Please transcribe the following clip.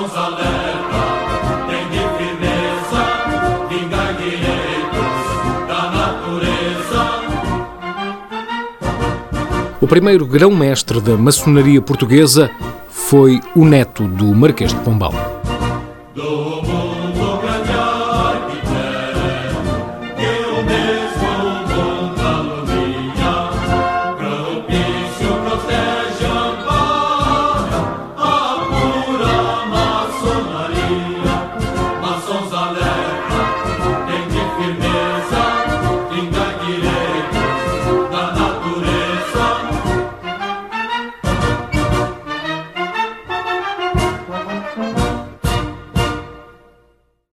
nos alerta, tem de firmeza, vingar direitos da natureza. O primeiro grão-mestre da maçonaria portuguesa foi o neto do Marquês de Pombal.